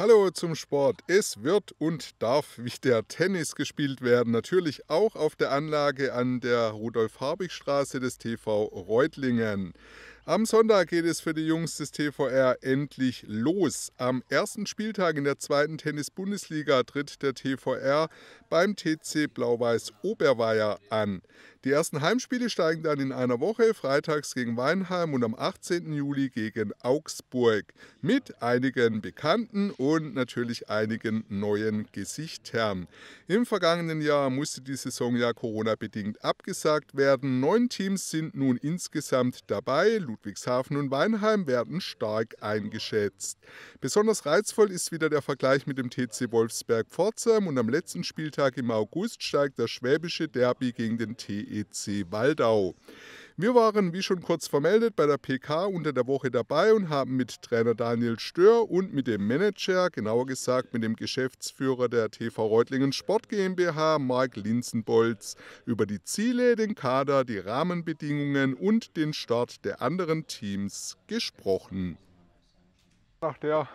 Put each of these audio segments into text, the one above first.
Hallo zum Sport. Es wird und darf wieder Tennis gespielt werden. Natürlich auch auf der Anlage an der Rudolf-Harbig-Straße des TV Reutlingen. Am Sonntag geht es für die Jungs des TVR endlich los. Am ersten Spieltag in der zweiten Tennis-Bundesliga tritt der TVR beim TC Blau-Weiß Oberweier an. Die ersten Heimspiele steigen dann in einer Woche, freitags gegen Weinheim und am 18. Juli gegen Augsburg. Mit einigen bekannten und natürlich einigen neuen Gesichtern. Im vergangenen Jahr musste die Saison ja Corona-bedingt abgesagt werden. Neun Teams sind nun insgesamt dabei. Ludwigshafen und Weinheim werden stark eingeschätzt. Besonders reizvoll ist wieder der Vergleich mit dem TC Wolfsberg-Pforzheim und am letzten Spieltag im August steigt das schwäbische Derby gegen den TEC Waldau. Wir waren, wie schon kurz vermeldet, bei der PK unter der Woche dabei und haben mit Trainer Daniel Stör und mit dem Manager, genauer gesagt mit dem Geschäftsführer der TV Reutlingen Sport GmbH, Marc Linzenbolz, über die Ziele, den Kader, die Rahmenbedingungen und den Start der anderen Teams gesprochen. Nach der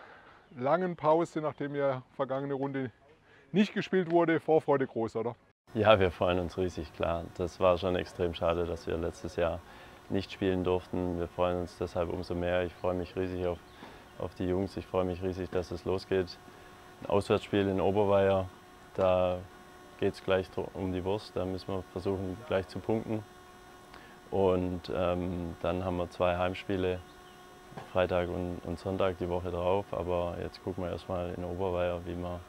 langen Pause, nachdem ja vergangene Runde nicht gespielt wurde, Vorfreude groß, oder? Ja, wir freuen uns riesig, klar. Das war schon extrem schade, dass wir letztes Jahr nicht spielen durften. Wir freuen uns deshalb umso mehr. Ich freue mich riesig auf, auf die Jungs. Ich freue mich riesig, dass es losgeht. Ein Auswärtsspiel in Oberweier, da geht es gleich um die Wurst. Da müssen wir versuchen, gleich zu punkten. Und ähm, dann haben wir zwei Heimspiele, Freitag und, und Sonntag die Woche drauf. Aber jetzt gucken wir erstmal in Oberweier, wie wir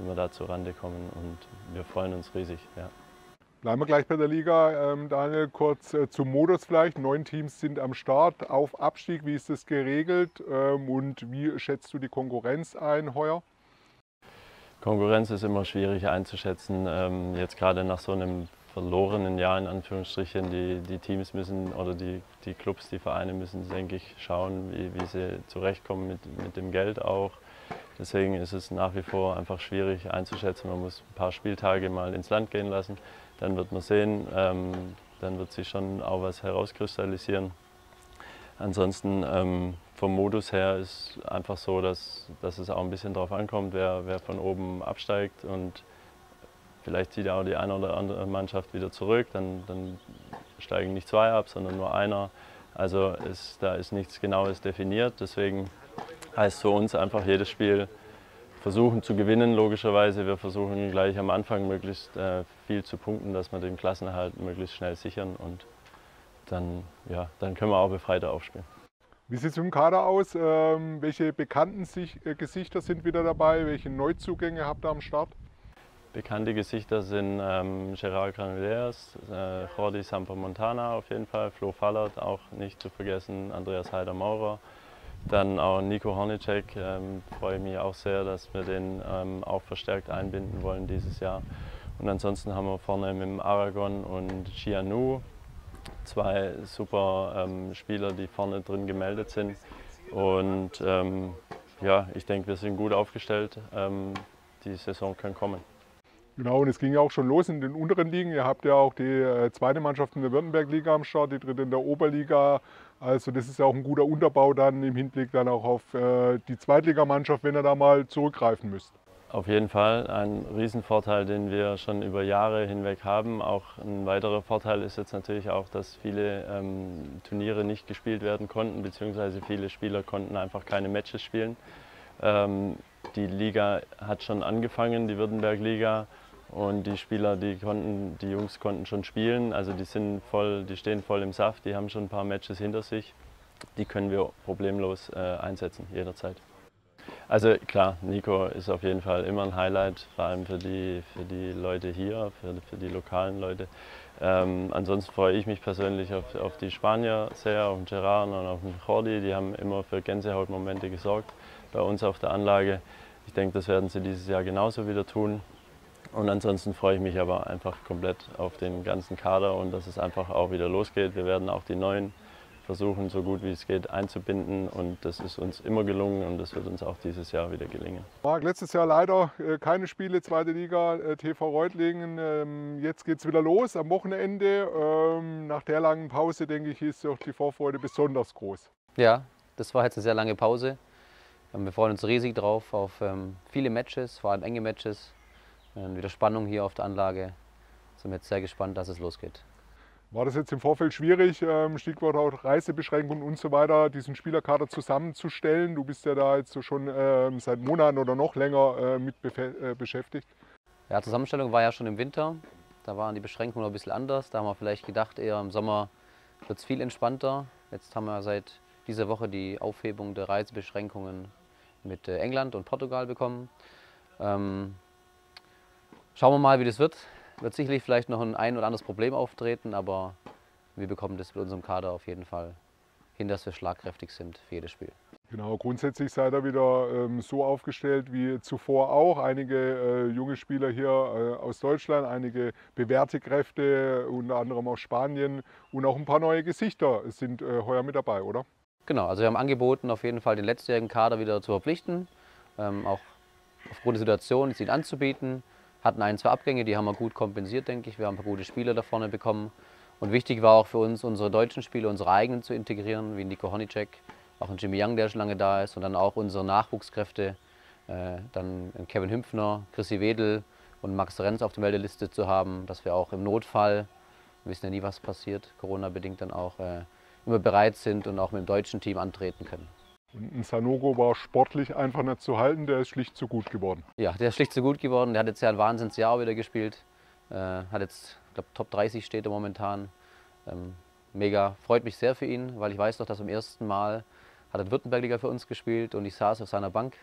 wie wir da zur Rande kommen und wir freuen uns riesig. Ja. Bleiben wir gleich bei der Liga. Ähm, Daniel, kurz äh, zum Modus vielleicht. Neun Teams sind am Start auf Abstieg. Wie ist das geregelt ähm, und wie schätzt du die Konkurrenz ein heuer? Konkurrenz ist immer schwierig einzuschätzen. Ähm, jetzt gerade nach so einem verlorenen Jahr in Anführungsstrichen. Die, die Teams müssen oder die, die Clubs, die Vereine müssen, denke ich, schauen, wie, wie sie zurechtkommen mit, mit dem Geld auch. Deswegen ist es nach wie vor einfach schwierig einzuschätzen. Man muss ein paar Spieltage mal ins Land gehen lassen. Dann wird man sehen, ähm, dann wird sich schon auch was herauskristallisieren. Ansonsten ähm, vom Modus her ist einfach so, dass, dass es auch ein bisschen darauf ankommt, wer, wer von oben absteigt und vielleicht zieht auch die eine oder andere Mannschaft wieder zurück. Dann, dann steigen nicht zwei ab, sondern nur einer. Also ist, da ist nichts Genaues definiert. Deswegen heißt für uns einfach jedes Spiel versuchen zu gewinnen, logischerweise. Wir versuchen gleich am Anfang möglichst äh, viel zu punkten, dass wir den Klassenerhalt möglichst schnell sichern und dann, ja, dann können wir auch befreiter aufspielen. Wie sieht es im Kader aus? Ähm, welche bekannten Sich äh, Gesichter sind wieder dabei? Welche Neuzugänge habt ihr am Start? Bekannte Gesichter sind ähm, Gerard Granulers, äh, Jordi Montana auf jeden Fall, Flo Fallert auch nicht zu vergessen, Andreas Heider-Maurer, dann auch Nico Hornicek, ähm, freue ich mich auch sehr, dass wir den ähm, auch verstärkt einbinden wollen dieses Jahr. Und ansonsten haben wir vorne mit Aragon und Chianu zwei super ähm, Spieler, die vorne drin gemeldet sind. Und ähm, ja, ich denke, wir sind gut aufgestellt. Ähm, die Saison kann kommen. Genau, und es ging ja auch schon los in den unteren Ligen. Ihr habt ja auch die äh, zweite Mannschaft in der Württemberg-Liga am Start, die dritte in der Oberliga. Also das ist ja auch ein guter Unterbau dann im Hinblick dann auch auf äh, die Zweitligamannschaft, wenn ihr da mal zurückgreifen müsst. Auf jeden Fall ein Riesenvorteil, den wir schon über Jahre hinweg haben. Auch ein weiterer Vorteil ist jetzt natürlich auch, dass viele ähm, Turniere nicht gespielt werden konnten, beziehungsweise viele Spieler konnten einfach keine Matches spielen. Ähm, die Liga hat schon angefangen, die Württemberg-Liga. Und die Spieler, die konnten, die Jungs konnten schon spielen, also die sind voll, die stehen voll im Saft, die haben schon ein paar Matches hinter sich. Die können wir problemlos äh, einsetzen, jederzeit. Also klar, Nico ist auf jeden Fall immer ein Highlight, vor allem für die, für die Leute hier, für, für die lokalen Leute. Ähm, ansonsten freue ich mich persönlich auf, auf die Spanier sehr, auf den Gerard und auf den Jordi. Die haben immer für Gänsehautmomente gesorgt bei uns auf der Anlage. Ich denke, das werden sie dieses Jahr genauso wieder tun. Und ansonsten freue ich mich aber einfach komplett auf den ganzen Kader und dass es einfach auch wieder losgeht. Wir werden auch die neuen versuchen, so gut wie es geht einzubinden und das ist uns immer gelungen und das wird uns auch dieses Jahr wieder gelingen. Marc, letztes Jahr leider äh, keine Spiele, zweite Liga, äh, TV Reutlingen. Ähm, jetzt geht es wieder los am Wochenende. Ähm, nach der langen Pause, denke ich, ist auch die Vorfreude besonders groß. Ja, das war jetzt eine sehr lange Pause. Ähm, wir freuen uns riesig drauf auf viele Matches, vor allem enge Matches. Ähm, wieder Spannung hier auf der Anlage. Sind wir jetzt sehr gespannt, dass es losgeht. War das jetzt im Vorfeld schwierig, Stichwort auch Reisebeschränkungen und so weiter, diesen Spielerkader zusammenzustellen? Du bist ja da jetzt so schon seit Monaten oder noch länger mit äh, beschäftigt. Ja, Zusammenstellung war ja schon im Winter. Da waren die Beschränkungen noch ein bisschen anders. Da haben wir vielleicht gedacht, eher im Sommer wird es viel entspannter. Jetzt haben wir seit dieser Woche die Aufhebung der Reisebeschränkungen mit äh, England und Portugal bekommen. Ähm, schauen wir mal, wie das wird. Wird sicherlich vielleicht noch ein ein oder anderes Problem auftreten, aber wir bekommen das mit unserem Kader auf jeden Fall hin, dass wir schlagkräftig sind für jedes Spiel. Genau, grundsätzlich seid ihr wieder ähm, so aufgestellt wie zuvor auch. Einige äh, junge Spieler hier äh, aus Deutschland, einige bewährte Kräfte, unter anderem aus Spanien und auch ein paar neue Gesichter sind äh, heuer mit dabei, oder? Genau, also wir haben angeboten, auf jeden Fall den letztjährigen Kader wieder zu verpflichten, ähm, auch aufgrund der Situation ihn anzubieten. Hatten ein, zwei Abgänge, die haben wir gut kompensiert, denke ich. Wir haben ein paar gute Spieler da vorne bekommen. Und wichtig war auch für uns, unsere deutschen Spieler, unsere eigenen zu integrieren, wie Nico Honicek, auch ein Jimmy Young, der schon lange da ist, und dann auch unsere Nachwuchskräfte, äh, dann Kevin Hümpfner, Chrissy Wedel und Max Renz auf der Meldeliste zu haben, dass wir auch im Notfall, wir wissen ja nie, was passiert, Corona-bedingt dann auch, äh, immer bereit sind und auch mit dem deutschen Team antreten können. Und Sanogo war sportlich einfach nicht zu halten, der ist schlicht zu gut geworden. Ja, der ist schlicht zu gut geworden. Der hat jetzt ja ein Wahnsinnsjahr wieder gespielt. Äh, hat jetzt, ich glaube, Top 30 steht er momentan. Ähm, mega, freut mich sehr für ihn, weil ich weiß noch, dass zum ersten Mal hat er Württembergliga für uns gespielt und ich saß auf seiner Bank.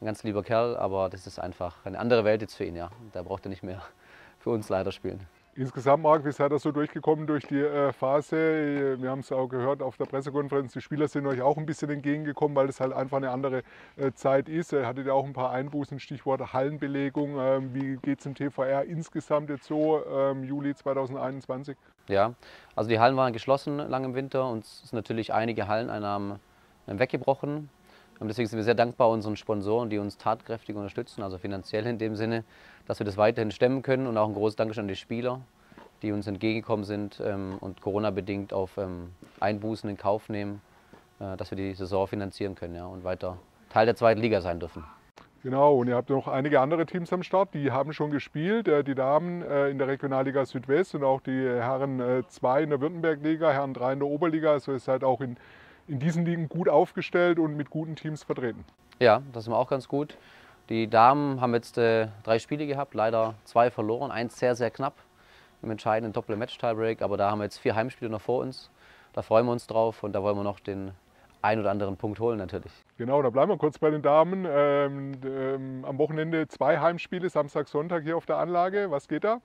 Ein ganz lieber Kerl, aber das ist einfach eine andere Welt jetzt für ihn. Ja. Da braucht er nicht mehr für uns leider spielen. Insgesamt, Marc, wie seid ihr so durchgekommen durch die äh, Phase? Wir haben es auch gehört auf der Pressekonferenz, die Spieler sind euch auch ein bisschen entgegengekommen, weil es halt einfach eine andere äh, Zeit ist. Ihr hattet ja auch ein paar Einbußen, Stichwort Hallenbelegung. Ähm, wie geht es im TVR insgesamt jetzt so, ähm, Juli 2021? Ja, also die Hallen waren geschlossen lang im Winter und es sind natürlich einige Halleneinnahmen äh, weggebrochen. Und deswegen sind wir sehr dankbar unseren Sponsoren, die uns tatkräftig unterstützen, also finanziell in dem Sinne, dass wir das weiterhin stemmen können. Und auch ein großes Dankeschön an die Spieler, die uns entgegengekommen sind ähm, und Corona-bedingt auf ähm, Einbußen in Kauf nehmen, äh, dass wir die Saison finanzieren können ja, und weiter Teil der zweiten Liga sein dürfen. Genau, und ihr habt noch einige andere Teams am Start, die haben schon gespielt. Äh, die Damen äh, in der Regionalliga Südwest und auch die Herren 2 in der Württemberg-Liga, Herren 3 in der Oberliga. Also ihr seid auch in in diesen Ligen gut aufgestellt und mit guten Teams vertreten. Ja, das sind wir auch ganz gut. Die Damen haben jetzt äh, drei Spiele gehabt, leider zwei verloren, eins sehr, sehr knapp im entscheidenden Doppel-Match-Tiebreak, aber da haben wir jetzt vier Heimspiele noch vor uns. Da freuen wir uns drauf und da wollen wir noch den ein oder anderen Punkt holen natürlich. Genau, da bleiben wir kurz bei den Damen. Ähm, ähm, am Wochenende zwei Heimspiele, Samstag, Sonntag hier auf der Anlage. Was geht da?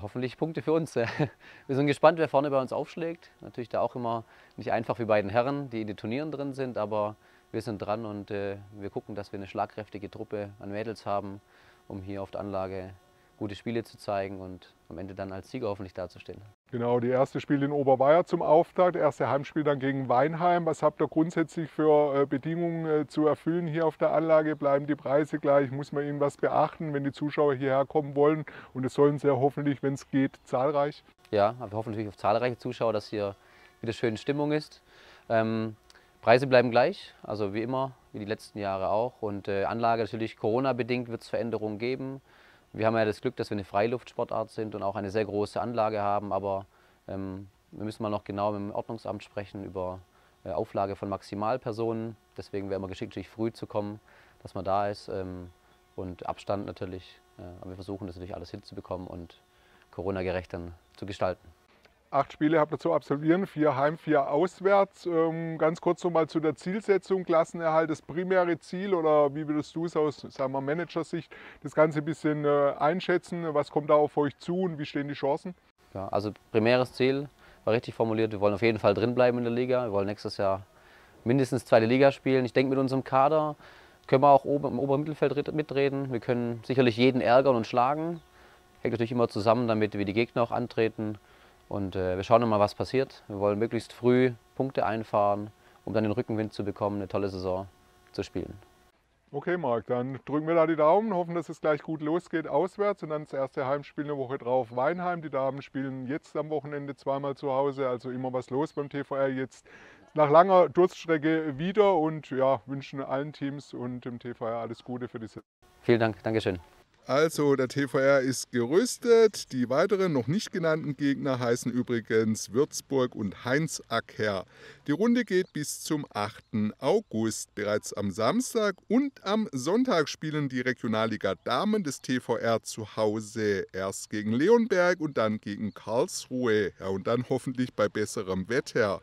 Hoffentlich Punkte für uns. Wir sind gespannt, wer vorne bei uns aufschlägt. Natürlich da auch immer nicht einfach wie bei den Herren, die in den Turnieren drin sind, aber wir sind dran und äh, wir gucken, dass wir eine schlagkräftige Truppe an Mädels haben, um hier auf der Anlage gute Spiele zu zeigen und am Ende dann als Sieger hoffentlich dazustehen. Genau, die erste Spiel in Oberweier zum Auftakt, erste Heimspiel dann gegen Weinheim. Was habt ihr grundsätzlich für äh, Bedingungen äh, zu erfüllen hier auf der Anlage? Bleiben die Preise gleich? Muss man irgendwas beachten, wenn die Zuschauer hierher kommen wollen? Und es sollen sehr hoffentlich, wenn es geht, zahlreich? Ja, wir hoffen natürlich auf zahlreiche Zuschauer, dass hier wieder schöne Stimmung ist. Ähm, Preise bleiben gleich, also wie immer, wie die letzten Jahre auch. Und äh, Anlage natürlich Corona-bedingt wird es Veränderungen geben. Wir haben ja das Glück, dass wir eine Freiluftsportart sind und auch eine sehr große Anlage haben, aber ähm, wir müssen mal noch genau mit dem Ordnungsamt sprechen über äh, Auflage von Maximalpersonen. Deswegen wäre immer geschickt, natürlich früh zu kommen, dass man da ist ähm, und Abstand natürlich. Äh, aber wir versuchen das natürlich alles hinzubekommen und Corona-gerecht dann zu gestalten. Acht Spiele habt ihr zu absolvieren, vier heim, vier auswärts. Ähm, ganz kurz noch mal zu der Zielsetzung, Klassenerhalt, das primäre Ziel oder wie würdest du es aus sagen wir, Managersicht das Ganze ein bisschen äh, einschätzen? Was kommt da auf euch zu und wie stehen die Chancen? Ja, also primäres Ziel war richtig formuliert, wir wollen auf jeden Fall drin bleiben in der Liga. Wir wollen nächstes Jahr mindestens zweite Liga spielen. Ich denke, mit unserem Kader können wir auch oben im oberen Mittelfeld mitreden. Wir können sicherlich jeden ärgern und schlagen. Hängt natürlich immer zusammen damit, wie die Gegner auch antreten. Und äh, wir schauen mal, was passiert. Wir wollen möglichst früh Punkte einfahren, um dann den Rückenwind zu bekommen, eine tolle Saison zu spielen. Okay, Marc, dann drücken wir da die Daumen, hoffen, dass es gleich gut losgeht auswärts und dann das erste Heimspiel eine Woche drauf Weinheim. Die Damen spielen jetzt am Wochenende zweimal zu Hause, also immer was los beim TVR. Jetzt nach langer Durststrecke wieder und ja, wünschen allen Teams und dem TVR alles Gute für die Saison. Vielen Dank, Dankeschön. Also der TVR ist gerüstet. Die weiteren noch nicht genannten Gegner heißen übrigens Würzburg und Heinz Acker. Die Runde geht bis zum 8. August. Bereits am Samstag und am Sonntag spielen die Regionalliga Damen des TVR zu Hause. Erst gegen Leonberg und dann gegen Karlsruhe. Ja, und dann hoffentlich bei besserem Wetter.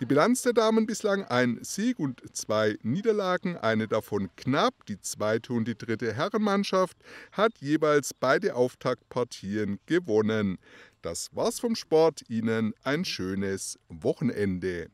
Die Bilanz der Damen bislang ein Sieg und zwei Niederlagen, eine davon knapp. Die zweite und die dritte Herrenmannschaft hat jeweils beide Auftaktpartien gewonnen. Das war's vom Sport. Ihnen ein schönes Wochenende.